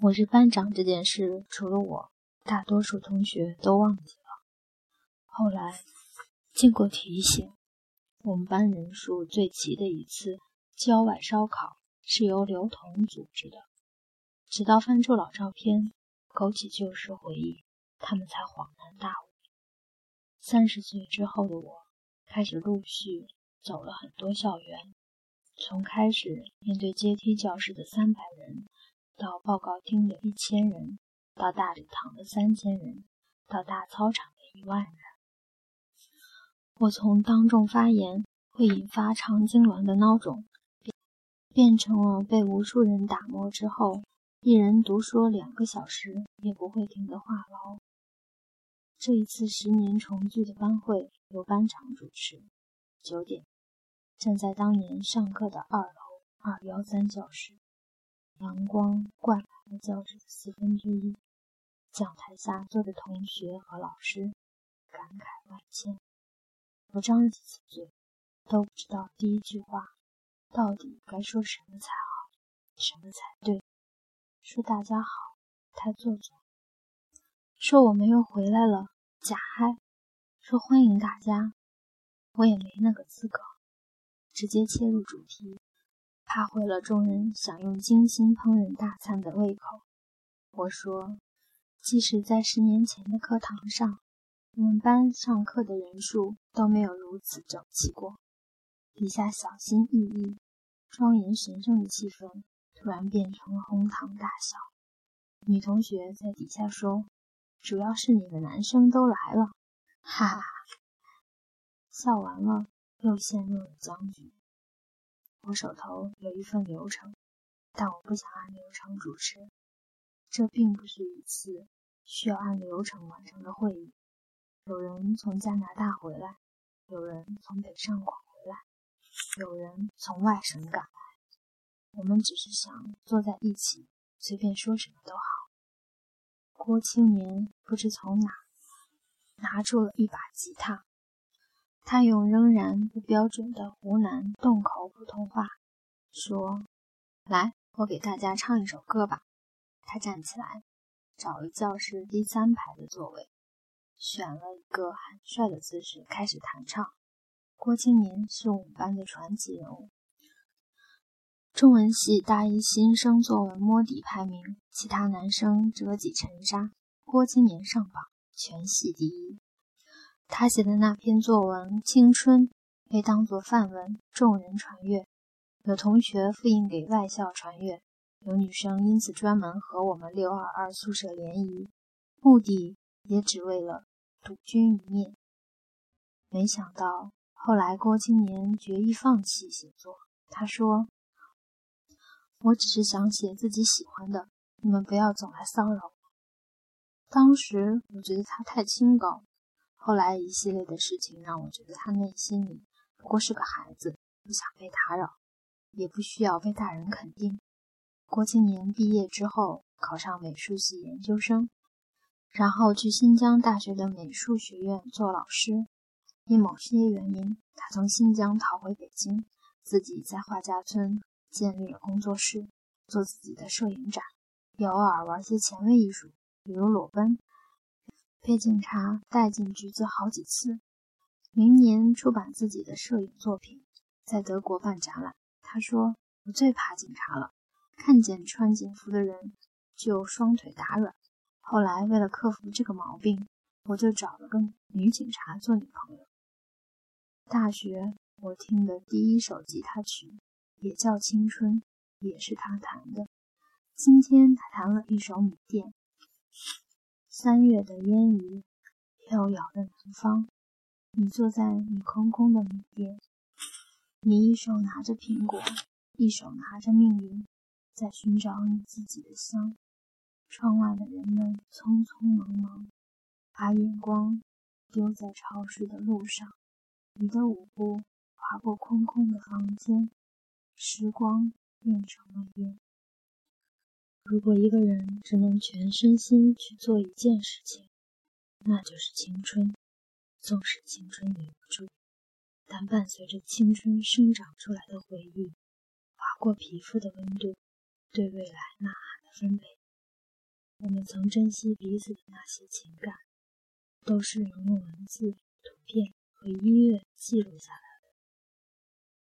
我是班长这件事，除了我，大多数同学都忘记了。后来经过提醒，我们班人数最齐的一次郊外烧烤是由刘同组织的。直到翻出老照片，勾起旧时回忆，他们才恍然大悟。三十岁之后的我，开始陆续走了很多校园，从开始面对阶梯教室的三百人，到报告厅的一千人，到大礼堂的三千人，到大操场的一万人。我从当众发言会引发肠痉挛的孬种，变成了被无数人打磨之后，一人独说两个小时也不会停的话痨。这一次十年重聚的班会由班长主持。九点，站在当年上课的二楼二幺三教室，阳光灌满了教室的四分之一。讲台下坐着同学和老师，感慨万千。我张了几次嘴，都不知道第一句话到底该说什么才好，什么才对。说大家好，太做作。说我们又回来了，假嗨；说欢迎大家，我也没那个资格。直接切入主题，怕毁了众人享用精心烹饪大餐的胃口。我说，即使在十年前的课堂上，我们班上课的人数都没有如此整齐过。底下小心翼翼、庄严神圣的气氛，突然变成了哄堂大笑。女同学在底下说。主要是你们男生都来了，哈哈！笑完了，又陷入了僵局。我手头有一份流程，但我不想按流程主持。这并不是一次需要按流程完成的会议。有人从加拿大回来，有人从北上广回来，有人从外省赶来。我们只是想坐在一起，随便说什么都好。郭青年不知从哪拿出了一把吉他，他用仍然不标准的湖南洞口普通话说：“来，我给大家唱一首歌吧。”他站起来，找了教室第三排的座位，选了一个很帅的姿势开始弹唱。郭青年是我们班的传奇人物。中文系大一新生作文摸底排名，其他男生折戟沉沙，郭青年上榜，全系第一。他写的那篇作文《青春》被当作范文，众人传阅。有同学复印给外校传阅，有女生因此专门和我们六二二宿舍联谊，目的也只为了赌君一面。没想到后来郭青年决意放弃写作，他说。我只是想写自己喜欢的，你们不要总来骚扰我。当时我觉得他太清高，后来一系列的事情让我觉得他内心里不过是个孩子，不想被打扰，也不需要被大人肯定。郭青年毕业之后考上美术系研究生，然后去新疆大学的美术学院做老师。因某些原因，他从新疆逃回北京，自己在画家村。建立了工作室，做自己的摄影展，也偶尔玩些前卫艺术，比如裸奔，被警察带进局子好几次。明年出版自己的摄影作品，在德国办展览。他说：“我最怕警察了，看见穿警服的人就双腿打软。”后来为了克服这个毛病，我就找了个女警察做女朋友。大学我听的第一首吉他曲。也叫青春，也是他弹的。今天他弹了一首《米店》。三月的烟雨飘摇的南方，你坐在你空空的米店，你一手拿着苹果，一手拿着命运，在寻找你自己的香。窗外的人们匆匆忙忙，把眼光丢在潮湿的路上。你的舞步划过空空的房间。时光变成了烟。如果一个人只能全身心去做一件事情，那就是青春。纵使青春留不住，但伴随着青春生长出来的回忆，划过皮肤的温度，对未来呐喊的分贝，我们曾珍惜彼此的那些情感，都是能用文字、图片和音乐记录下来。